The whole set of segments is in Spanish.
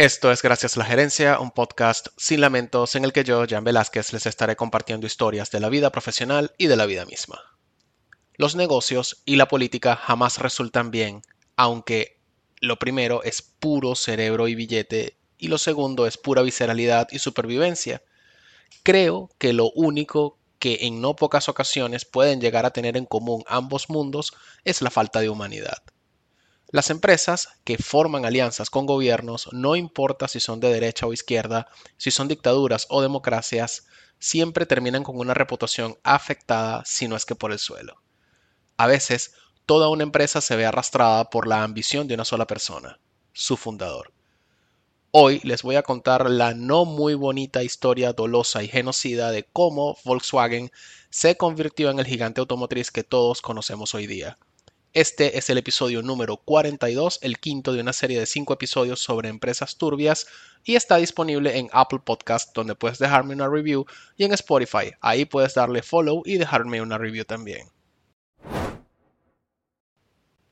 Esto es Gracias a la Gerencia, un podcast sin lamentos en el que yo, Jan Velázquez, les estaré compartiendo historias de la vida profesional y de la vida misma. Los negocios y la política jamás resultan bien, aunque lo primero es puro cerebro y billete y lo segundo es pura visceralidad y supervivencia. Creo que lo único que en no pocas ocasiones pueden llegar a tener en común ambos mundos es la falta de humanidad. Las empresas que forman alianzas con gobiernos, no importa si son de derecha o izquierda, si son dictaduras o democracias, siempre terminan con una reputación afectada si no es que por el suelo. A veces, toda una empresa se ve arrastrada por la ambición de una sola persona, su fundador. Hoy les voy a contar la no muy bonita historia dolosa y genocida de cómo Volkswagen se convirtió en el gigante automotriz que todos conocemos hoy día. Este es el episodio número 42, el quinto de una serie de cinco episodios sobre empresas turbias y está disponible en Apple Podcast donde puedes dejarme una review y en Spotify. Ahí puedes darle follow y dejarme una review también.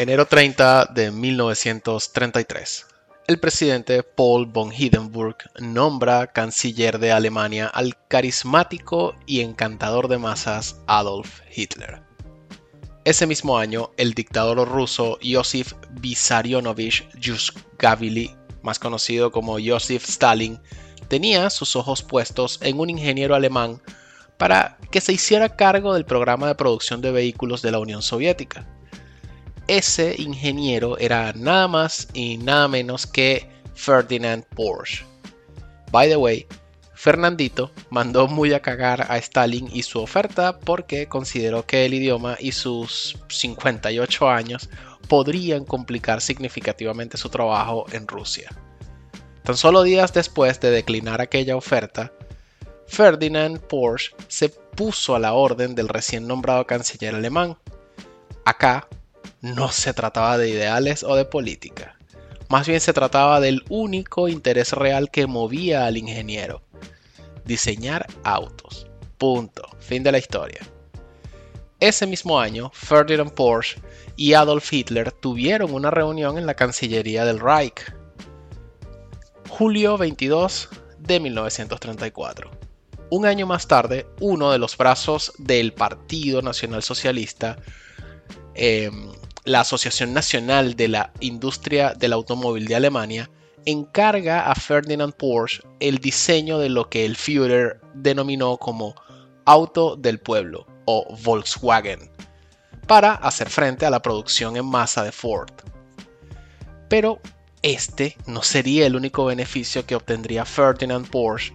Enero 30 de 1933. El presidente Paul von Hindenburg nombra canciller de Alemania al carismático y encantador de masas Adolf Hitler. Ese mismo año, el dictador ruso Josif Vissarionovich Yuzhgavili, más conocido como Joseph Stalin, tenía sus ojos puestos en un ingeniero alemán para que se hiciera cargo del programa de producción de vehículos de la Unión Soviética ese ingeniero era nada más y nada menos que Ferdinand Porsche. By the way, Fernandito mandó muy a cagar a Stalin y su oferta porque consideró que el idioma y sus 58 años podrían complicar significativamente su trabajo en Rusia. Tan solo días después de declinar aquella oferta, Ferdinand Porsche se puso a la orden del recién nombrado canciller alemán. Acá no se trataba de ideales o de política. Más bien se trataba del único interés real que movía al ingeniero. Diseñar autos. Punto. Fin de la historia. Ese mismo año, Ferdinand Porsche y Adolf Hitler tuvieron una reunión en la Cancillería del Reich. Julio 22 de 1934. Un año más tarde, uno de los brazos del Partido Nacional Socialista em, la Asociación Nacional de la Industria del Automóvil de Alemania encarga a Ferdinand Porsche el diseño de lo que el Führer denominó como auto del pueblo o Volkswagen para hacer frente a la producción en masa de Ford. Pero este no sería el único beneficio que obtendría Ferdinand Porsche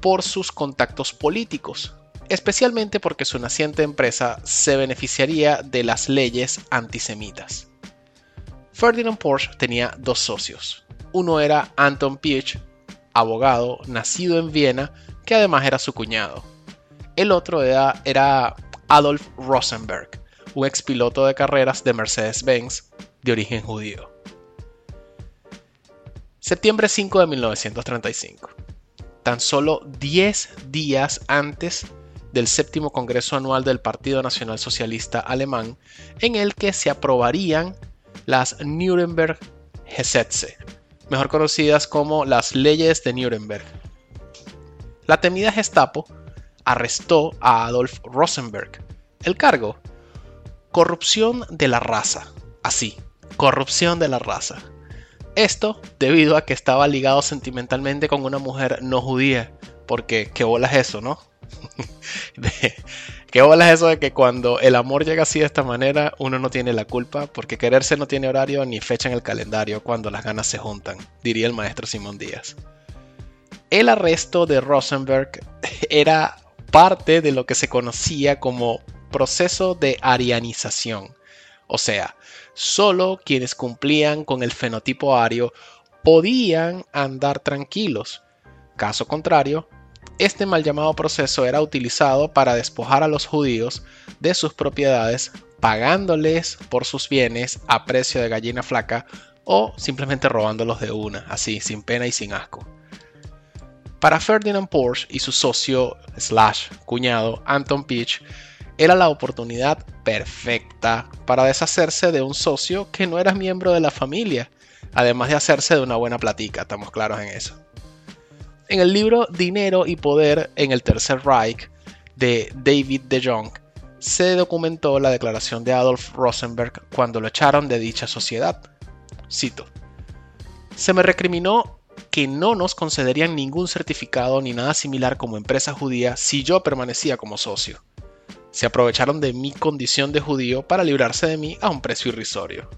por sus contactos políticos, especialmente porque su naciente empresa se beneficiaría de las leyes antisemitas. Ferdinand Porsche tenía dos socios. Uno era Anton Piech, abogado nacido en Viena, que además era su cuñado. El otro era, Adolf Rosenberg, un expiloto de carreras de Mercedes-Benz de origen judío. Septiembre 5 de 1935. Tan solo 10 días antes del séptimo Congreso Anual del Partido Nacional Socialista Alemán, en el que se aprobarían las Nuremberg Gesetze, mejor conocidas como las leyes de Nuremberg. La temida Gestapo arrestó a Adolf Rosenberg. El cargo, corrupción de la raza. Así, corrupción de la raza. Esto debido a que estaba ligado sentimentalmente con una mujer no judía, porque qué bola es eso, ¿no? ¿Qué bola es eso de que cuando el amor llega así de esta manera, uno no tiene la culpa? Porque quererse no tiene horario ni fecha en el calendario cuando las ganas se juntan, diría el maestro Simón Díaz. El arresto de Rosenberg era parte de lo que se conocía como proceso de arianización. O sea, solo quienes cumplían con el fenotipo ario podían andar tranquilos. Caso contrario, este mal llamado proceso era utilizado para despojar a los judíos de sus propiedades pagándoles por sus bienes a precio de gallina flaca o simplemente robándolos de una, así, sin pena y sin asco. Para Ferdinand Porsche y su socio slash cuñado Anton Peach, era la oportunidad perfecta para deshacerse de un socio que no era miembro de la familia, además de hacerse de una buena platica, estamos claros en eso. En el libro Dinero y Poder en el Tercer Reich de David de Jong, se documentó la declaración de Adolf Rosenberg cuando lo echaron de dicha sociedad. Cito. Se me recriminó que no nos concederían ningún certificado ni nada similar como empresa judía si yo permanecía como socio. Se aprovecharon de mi condición de judío para librarse de mí a un precio irrisorio.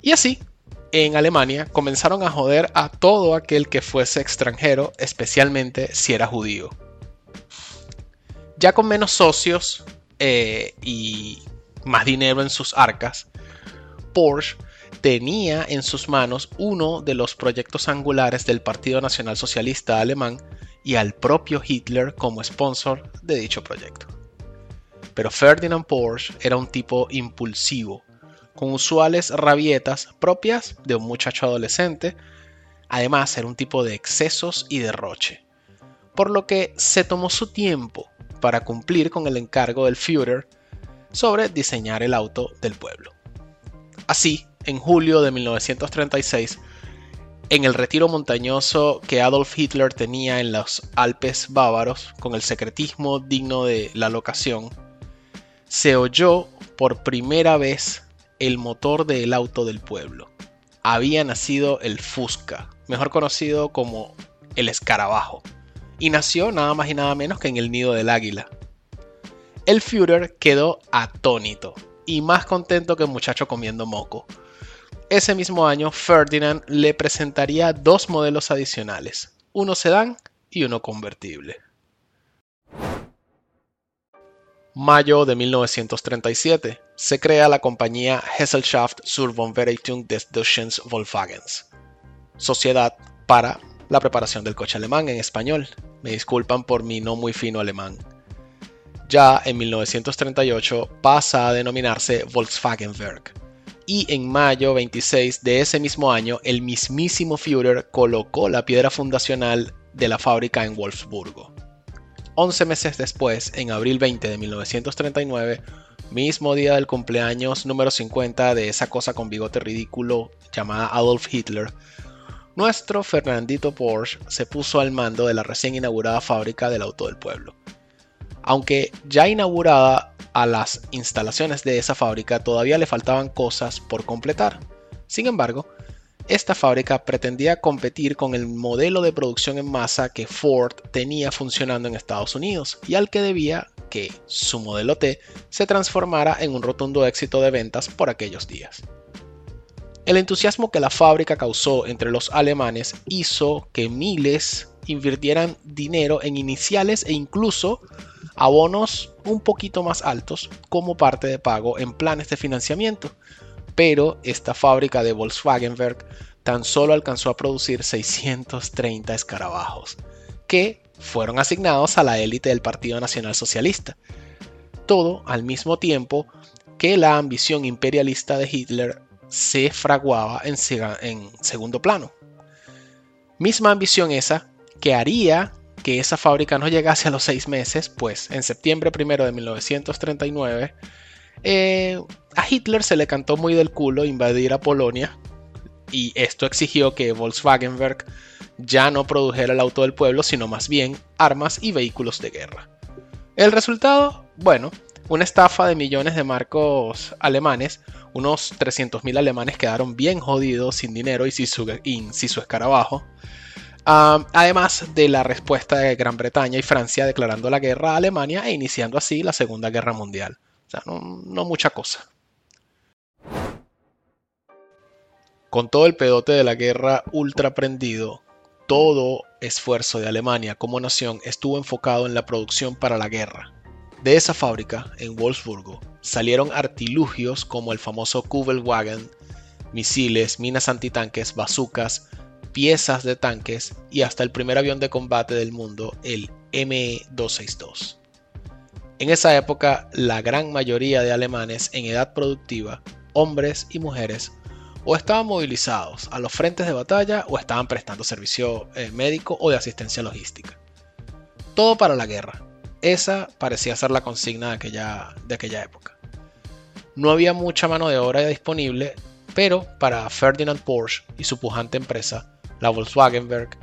Y así, en Alemania comenzaron a joder a todo aquel que fuese extranjero, especialmente si era judío. Ya con menos socios eh, y más dinero en sus arcas, Porsche tenía en sus manos uno de los proyectos angulares del Partido Nacional Socialista Alemán y al propio Hitler como sponsor de dicho proyecto. Pero Ferdinand Porsche era un tipo impulsivo, con usuales rabietas propias de un muchacho adolescente, además era un tipo de excesos y derroche, por lo que se tomó su tiempo para cumplir con el encargo del Führer sobre diseñar el auto del pueblo. Así, en julio de 1936, en el retiro montañoso que Adolf Hitler tenía en los Alpes bávaros, con el secretismo digno de la locación, se oyó por primera vez el motor del auto del pueblo. Había nacido el Fusca, mejor conocido como el escarabajo, y nació nada más y nada menos que en el nido del águila. El Führer quedó atónito y más contento que un muchacho comiendo moco ese mismo año, Ferdinand le presentaría dos modelos adicionales, uno sedán y uno convertible. Mayo de 1937, se crea la compañía Gesellschaft zur Verwaltung des Deutschen Volkswagens, sociedad para la preparación del coche alemán en español. Me disculpan por mi no muy fino alemán. Ya en 1938 pasa a denominarse Volkswagen Werk y en mayo 26 de ese mismo año el mismísimo Führer colocó la piedra fundacional de la fábrica en Wolfsburgo. 11 meses después, en abril 20 de 1939, mismo día del cumpleaños número 50 de esa cosa con bigote ridículo llamada Adolf Hitler, nuestro Fernandito Porsche se puso al mando de la recién inaugurada fábrica del auto del pueblo. Aunque ya inaugurada a las instalaciones de esa fábrica todavía le faltaban cosas por completar. Sin embargo, esta fábrica pretendía competir con el modelo de producción en masa que Ford tenía funcionando en Estados Unidos y al que debía que su modelo T se transformara en un rotundo éxito de ventas por aquellos días. El entusiasmo que la fábrica causó entre los alemanes hizo que miles invirtieran dinero en iniciales e incluso abonos un poquito más altos como parte de pago en planes de financiamiento. Pero esta fábrica de Volkswagenberg tan solo alcanzó a producir 630 escarabajos, que fueron asignados a la élite del Partido Nacional Socialista. Todo al mismo tiempo que la ambición imperialista de Hitler se fraguaba en, en segundo plano. Misma ambición esa que haría que esa fábrica no llegase a los seis meses, pues en septiembre primero de 1939 eh, a Hitler se le cantó muy del culo invadir a Polonia y esto exigió que Volkswagenberg ya no produjera el auto del pueblo, sino más bien armas y vehículos de guerra. El resultado, bueno, una estafa de millones de marcos alemanes, unos 300.000 alemanes quedaron bien jodidos sin dinero y sin su, y sin su escarabajo, además de la respuesta de Gran Bretaña y Francia declarando la guerra a Alemania e iniciando así la Segunda Guerra Mundial. No mucha cosa. Con todo el pedote de la guerra ultra prendido, todo esfuerzo de Alemania como nación estuvo enfocado en la producción para la guerra. De esa fábrica, en Wolfsburgo, salieron artilugios como el famoso Kubelwagen, misiles, minas antitanques, bazucas, piezas de tanques y hasta el primer avión de combate del mundo, el ME-262. En esa época, la gran mayoría de alemanes en edad productiva, hombres y mujeres, o estaban movilizados a los frentes de batalla o estaban prestando servicio eh, médico o de asistencia logística. Todo para la guerra. Esa parecía ser la consigna de aquella, de aquella época. No había mucha mano de obra disponible, pero para Ferdinand Porsche y su pujante empresa, la Volkswagen Werk,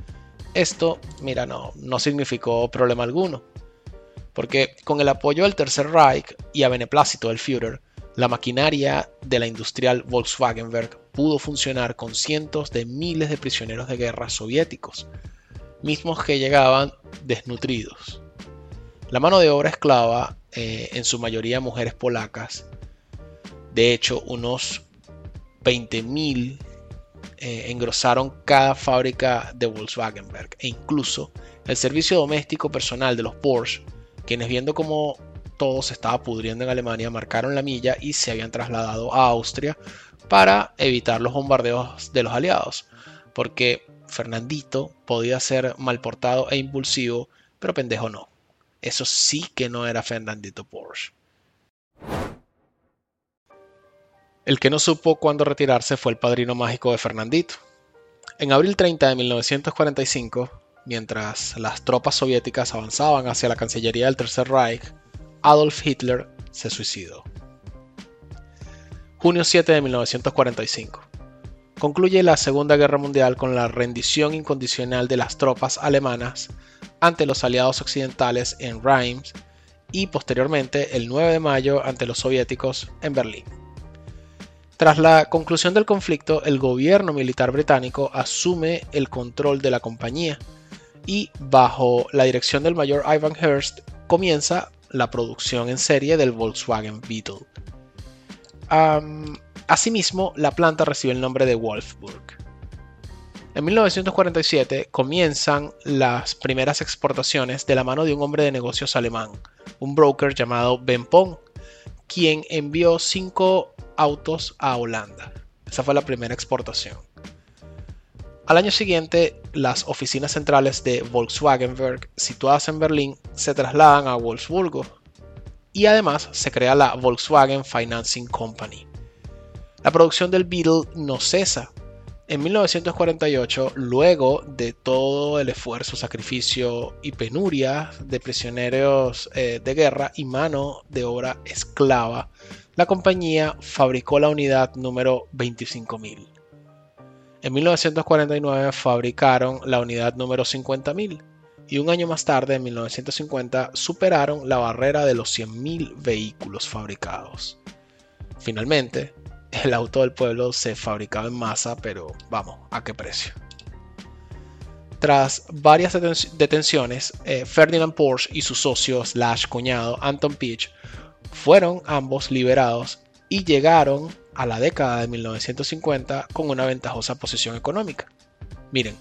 esto, mira, no, no significó problema alguno. Porque con el apoyo del Tercer Reich y a beneplácito del Führer, la maquinaria de la industrial Volkswagen Werk pudo funcionar con cientos de miles de prisioneros de guerra soviéticos, mismos que llegaban desnutridos. La mano de obra esclava, eh, en su mayoría mujeres polacas, de hecho unos 20.000 eh, engrosaron cada fábrica de Volkswagen Werk e incluso el servicio doméstico personal de los Porsche, quienes viendo cómo todo se estaba pudriendo en Alemania, marcaron la milla y se habían trasladado a Austria para evitar los bombardeos de los aliados. Porque Fernandito podía ser mal portado e impulsivo, pero pendejo no. Eso sí que no era Fernandito Porsche. El que no supo cuándo retirarse fue el padrino mágico de Fernandito. En abril 30 de 1945, mientras las tropas soviéticas avanzaban hacia la Cancillería del Tercer Reich, Adolf Hitler se suicidó. Junio 7 de 1945. Concluye la Segunda Guerra Mundial con la rendición incondicional de las tropas alemanas ante los aliados occidentales en Reims y posteriormente el 9 de mayo ante los soviéticos en Berlín. Tras la conclusión del conflicto, el gobierno militar británico asume el control de la compañía y bajo la dirección del mayor Ivan Hearst comienza la producción en serie del Volkswagen Beetle. asimismo, la planta recibe el nombre de Wolfsburg. En 1947 comienzan las primeras exportaciones de la mano de un hombre de negocios alemán, un broker llamado Ben Pong, quien envió cinco autos a Holanda. Esa fue la primera exportación. Al año siguiente, las oficinas centrales de Volkswagen Werk, situadas en Berlín, se trasladan a Wolfsburgo y además se crea la Volkswagen Financing Company. La producción del Beetle no cesa. En 1948, luego de todo el esfuerzo, sacrificio y penuria de prisioneros eh, de guerra y mano de obra esclava, la compañía fabricó la unidad número 25.000. En 1949 fabricaron la unidad número 50.000 y un año más tarde, en 1950, superaron la barrera de los 100.000 vehículos fabricados. Finalmente, el auto del pueblo se fabricaba en masa, pero vamos, ¿a qué precio? Tras varias detenciones, eh, Ferdinand Porsche y su socio slash cuñado Anton Pitch fueron ambos liberados y llegaron a la década de 1950 con una ventajosa posición económica. Miren,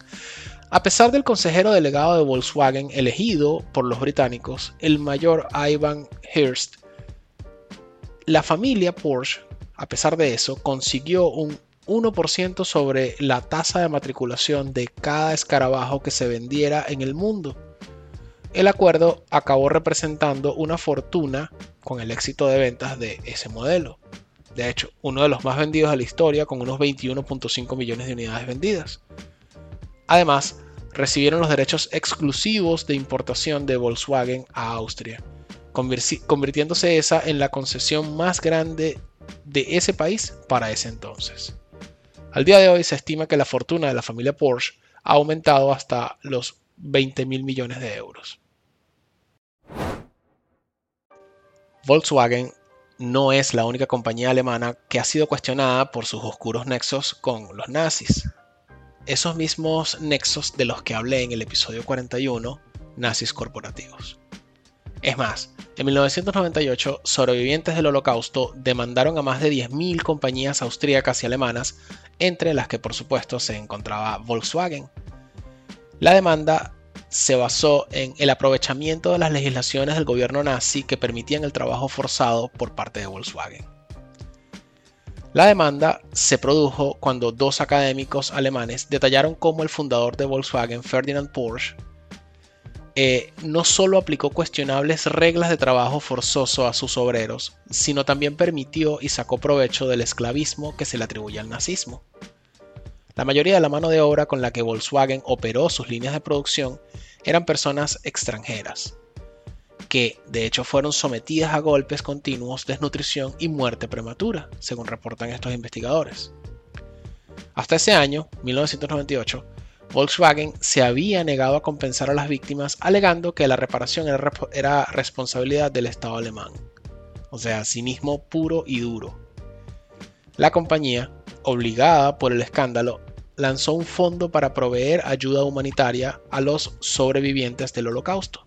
a pesar del consejero delegado de Volkswagen elegido por los británicos, el mayor Ivan Hearst, la familia Porsche, a pesar de eso, consiguió un 1% sobre la tasa de matriculación de cada escarabajo que se vendiera en el mundo. El acuerdo acabó representando una fortuna con el éxito de ventas de ese modelo. De hecho, uno de los más vendidos de la historia con unos 21.5 millones de unidades vendidas. Además, recibieron los derechos exclusivos de importación de Volkswagen a Austria, convirtiéndose esa en la concesión más grande de ese país para ese entonces. Al día de hoy se estima que la fortuna de la familia Porsche ha aumentado hasta los 20 mil millones de euros. Volkswagen no es la única compañía alemana que ha sido cuestionada por sus oscuros nexos con los nazis. esos mismos nexos de los que hablé en el episodio 41, nazis corporativos. Es más, en 1998, sobrevivientes del Holocausto demandaron a más de 10.000 compañías austríacas y alemanas, entre las que por supuesto se encontraba Volkswagen. La demanda se basó en el aprovechamiento de las legislaciones del gobierno nazi que permitían el trabajo forzado por parte de Volkswagen. La demanda se produjo cuando dos académicos alemanes detallaron cómo el fundador de Volkswagen, Ferdinand Porsche, eh, no solo aplicó cuestionables reglas de trabajo forzoso a sus obreros, sino también permitió y sacó provecho del esclavismo que se le atribuye al nazismo. La mayoría de la mano de obra con la que Volkswagen operó sus líneas de producción eran personas extranjeras, que de hecho fueron sometidas a golpes continuos, desnutrición y muerte prematura, según reportan estos investigadores. Hasta ese año, 1998, Volkswagen se había negado a compensar a las víctimas alegando que la reparación era, responsabilidad del Estado alemán. O sea, cinismo puro y duro. La compañía, obligada por el escándalo, lanzó un fondo para proveer ayuda humanitaria a los sobrevivientes del holocausto.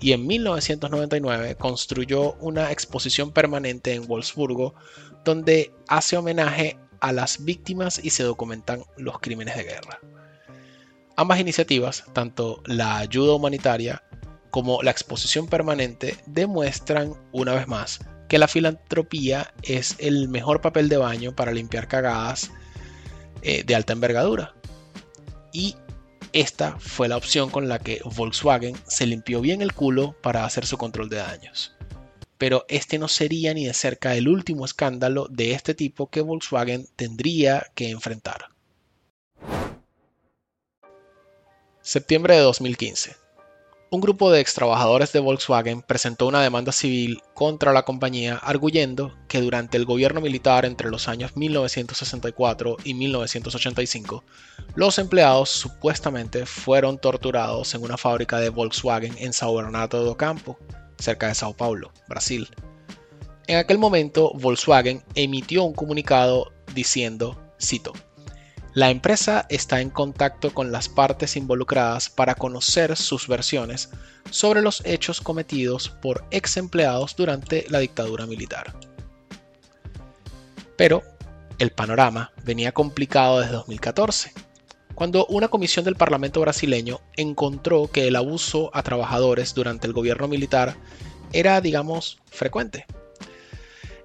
Y en 1999 construyó una exposición permanente en Wolfsburgo donde hace homenaje a las víctimas y se documentan los crímenes de guerra. Ambas iniciativas, tanto la ayuda humanitaria como la exposición permanente, demuestran una vez más que la filantropía es el mejor papel de baño para limpiar cagadas eh, de alta envergadura. Y esta fue la opción con la que Volkswagen se limpió bien el culo para hacer su control de daños. Pero este no sería ni de cerca el último escándalo de este tipo que Volkswagen tendría que enfrentar. Septiembre de 2015. Un grupo de extrabajadores de Volkswagen presentó una demanda civil contra la compañía arguyendo que durante el gobierno militar entre los años 1964 y 1985, los empleados supuestamente fueron torturados en una fábrica de Volkswagen en São Bernardo do Campo, cerca de Sao Paulo, Brasil. En aquel momento, Volkswagen emitió un comunicado diciendo, cito, la empresa está en contacto con las partes involucradas para conocer sus versiones sobre los hechos cometidos por ex empleados durante la dictadura militar. Pero el panorama venía complicado desde 2014, cuando una comisión del Parlamento brasileño encontró que el abuso a trabajadores durante el gobierno militar era, digamos, frecuente.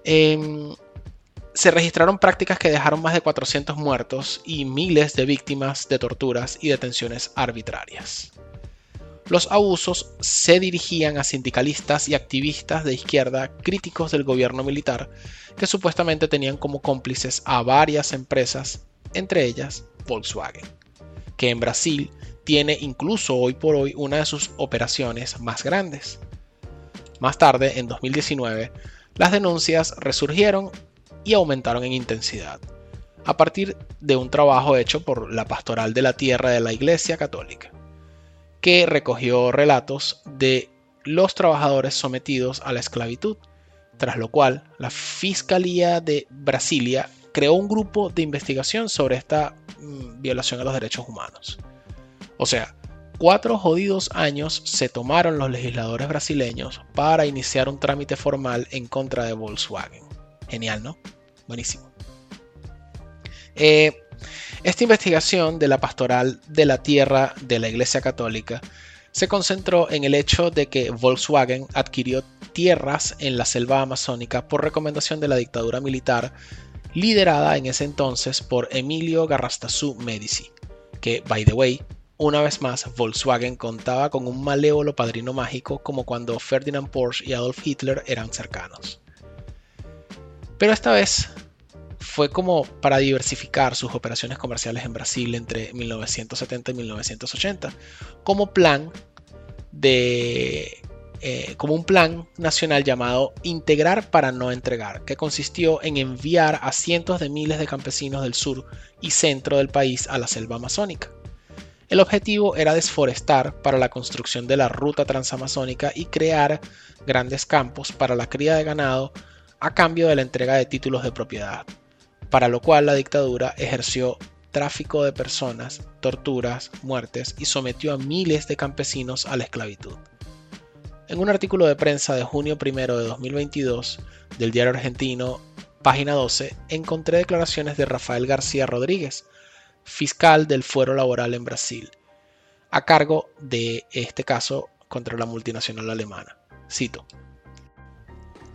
Em, se registraron prácticas que dejaron más de 400 muertos y miles de víctimas de torturas y detenciones arbitrarias. Los abusos se dirigían a sindicalistas y activistas de izquierda críticos del gobierno militar que supuestamente tenían como cómplices a varias empresas, entre ellas Volkswagen, que en Brasil tiene incluso hoy por hoy una de sus operaciones más grandes. Más tarde, en 2019, las denuncias resurgieron y aumentaron en intensidad, a partir de un trabajo hecho por la Pastoral de la Tierra de la Iglesia Católica, que recogió relatos de los trabajadores sometidos a la esclavitud, tras lo cual la Fiscalía de Brasilia creó un grupo de investigación sobre esta mm, violación a los derechos humanos. O sea, cuatro jodidos años se tomaron los legisladores brasileños para iniciar un trámite formal en contra de Volkswagen. Genial, ¿no? Buenísimo. Eh, esta investigación de la pastoral de la tierra de la Iglesia Católica se concentró en el hecho de que Volkswagen adquirió tierras en la selva amazónica por recomendación de la dictadura militar liderada en ese entonces por Emilio Garrastazu Medici, que, by the way, una vez más, Volkswagen contaba con un malévolo padrino mágico como cuando Ferdinand Porsche y Adolf Hitler eran cercanos. Pero esta vez fue como para diversificar sus operaciones comerciales en Brasil entre 1970 y 1980, como plan de eh, como un plan nacional llamado Integrar para no entregar, que consistió en enviar a cientos de miles de campesinos del sur y centro del país a la selva amazónica. El objetivo era desforestar para la construcción de la ruta transamazónica y crear grandes campos para la cría de ganado a cambio de la entrega de títulos de propiedad, para lo cual la dictadura ejerció tráfico de personas, torturas, muertes y sometió a miles de campesinos a la esclavitud. En un artículo de prensa de junio 1 de 2022 del diario argentino página 12, encontré declaraciones de Rafael García Rodríguez, fiscal del fuero laboral en Brasil, a cargo de este caso contra la multinacional alemana. Cito.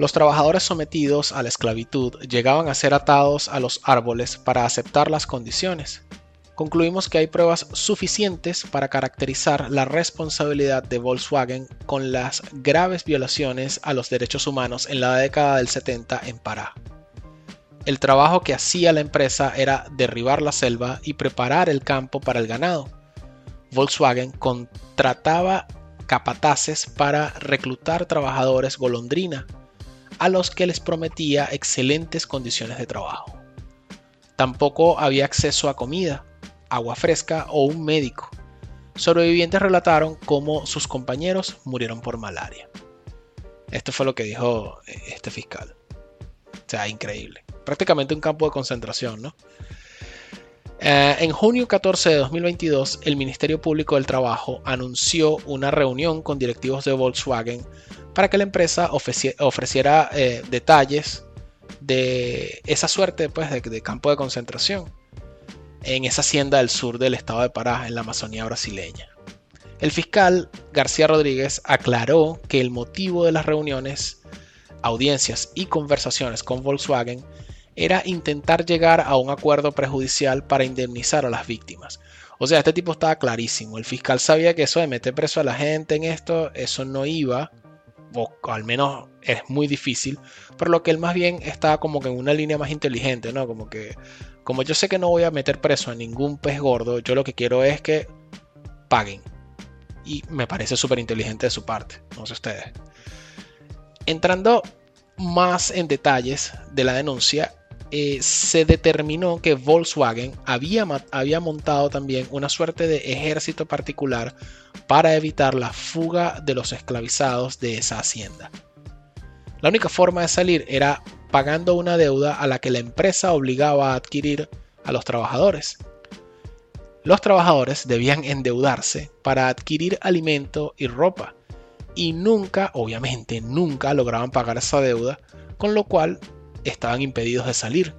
Los trabajadores sometidos a la esclavitud llegaban a ser atados a los árboles para aceptar las condiciones. Concluimos que hay pruebas suficientes para caracterizar la responsabilidad de Volkswagen con las graves violaciones a los derechos humanos en la década del 70 en Pará. El trabajo que hacía la empresa era derribar la selva y preparar el campo para el ganado. Volkswagen contrataba capataces para reclutar trabajadores golondrina, a los que les prometía excelentes condiciones de trabajo. Tampoco había acceso a comida, agua fresca o un médico. Sobrevivientes relataron cómo sus compañeros murieron por malaria. Esto fue lo que dijo eh, este fiscal. O sea, increíble prácticamente un campo de concentración, ¿no? Eh, en junio 14 de 2022, el Ministerio Público del Trabajo anunció una reunión con directivos de Volkswagen para que la empresa ofreciera eh, detalles de esa suerte pues, de, campo de concentración en esa hacienda del sur del estado de Pará, en la Amazonía brasileña. El fiscal García Rodríguez aclaró que el motivo de las reuniones, audiencias y conversaciones con Volkswagen era intentar llegar a un acuerdo prejudicial para indemnizar a las víctimas. O sea, este tipo estaba clarísimo. El fiscal sabía que eso de meter preso a la gente en esto, eso no iba, o al menos es muy difícil, por lo que él más bien estaba como que en una línea más inteligente, ¿no? Como que, como yo sé que no voy a meter preso a ningún pez gordo, yo lo que quiero es que paguen. Y me parece súper inteligente de su parte, no sé ustedes. Entrando más en detalles de la denuncia, eh, se determinó que Volkswagen había, había montado también una suerte de ejército particular para evitar la fuga de los esclavizados de esa hacienda. La única forma de salir era pagando una deuda a la que la empresa obligaba a adquirir a los trabajadores. Los trabajadores debían endeudarse para adquirir alimento y ropa y nunca, obviamente, nunca lograban pagar esa deuda, con lo cual estaban impedidos de salir.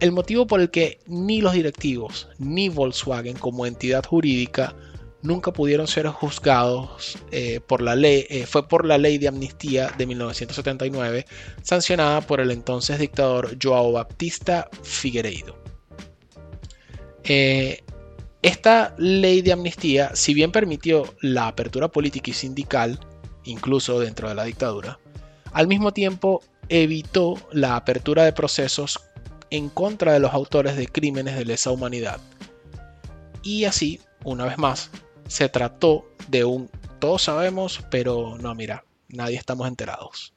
El motivo por el que ni los directivos ni Volkswagen como entidad jurídica nunca pudieron ser juzgados eh, por la ley eh, fue por la ley de amnistía de 1979 sancionada por el entonces dictador Joao Baptista Figueiredo. Eh, esta ley de amnistía, si bien permitió la apertura política y sindical, incluso dentro de la dictadura, al mismo tiempo evitó la apertura de procesos en contra de los autores de crímenes de lesa humanidad. Y así, una vez más, se trató de un todos sabemos, pero no, mira, nadie estamos enterados.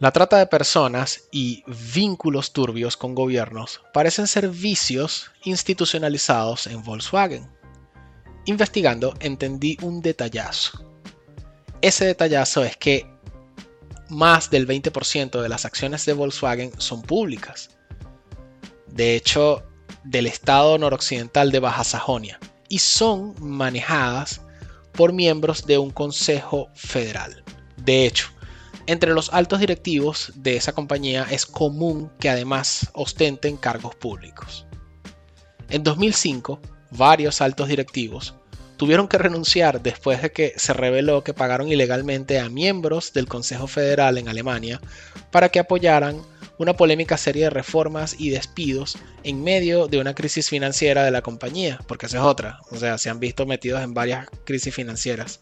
La trata de personas y vínculos turbios con gobiernos parecen ser vicios institucionalizados en Volkswagen. Investigando entendí un detallazo ese detallazo es que más del 20% de las acciones de Volkswagen son públicas. De hecho, del estado noroccidental de Baja Sajonia. Y son manejadas por miembros de un consejo federal. De hecho, entre los altos directivos de esa compañía es común que además ostenten cargos públicos. En 2005, varios altos directivos tuvieron que renunciar después de que se reveló que pagaron ilegalmente a miembros del Consejo Federal en Alemania para que apoyaran una polémica serie de reformas y despidos en medio de una crisis financiera de la compañía, porque esa es otra, o sea, se han visto metidos en varias crisis financieras.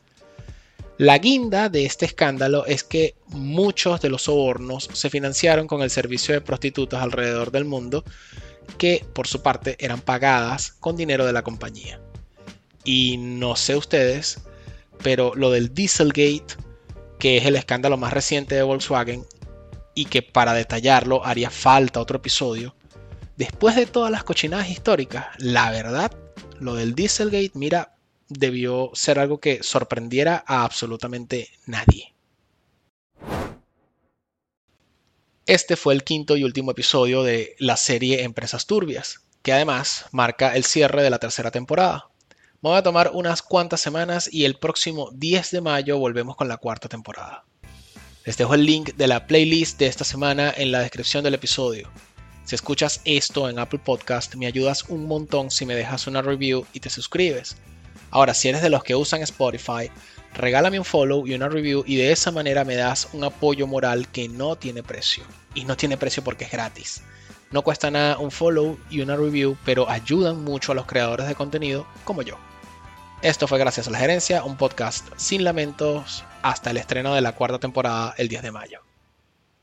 La guinda de este escándalo es que muchos de los sobornos se financiaron con el servicio de prostitutas alrededor del mundo, que por su parte eran pagadas con dinero de la compañía. Y no sé ustedes, pero lo del Dieselgate, que es el escándalo más reciente de Volkswagen, y que para detallarlo haría falta otro episodio, después de todas las cochinadas históricas, la verdad, lo del Dieselgate, mira, debió ser algo que sorprendiera a absolutamente nadie. Este fue el quinto y último episodio de la serie Empresas Turbias, que además marca el cierre de la tercera temporada. Me voy a tomar unas cuantas semanas y el próximo 10 de mayo volvemos con la cuarta temporada. Les dejo el link de la playlist de esta semana en la descripción del episodio. Si escuchas esto en Apple Podcast, me ayudas un montón si me dejas una review y te suscribes. Ahora, si eres de los que usan Spotify, regálame un follow y una review y de esa manera me das un apoyo moral que no tiene precio. Y no tiene precio porque es gratis. No cuesta nada un follow y una review, pero ayudan mucho a los creadores de contenido como yo. Esto fue Gracias a la Gerencia, un podcast sin lamentos hasta el estreno de la cuarta temporada el 10 de mayo.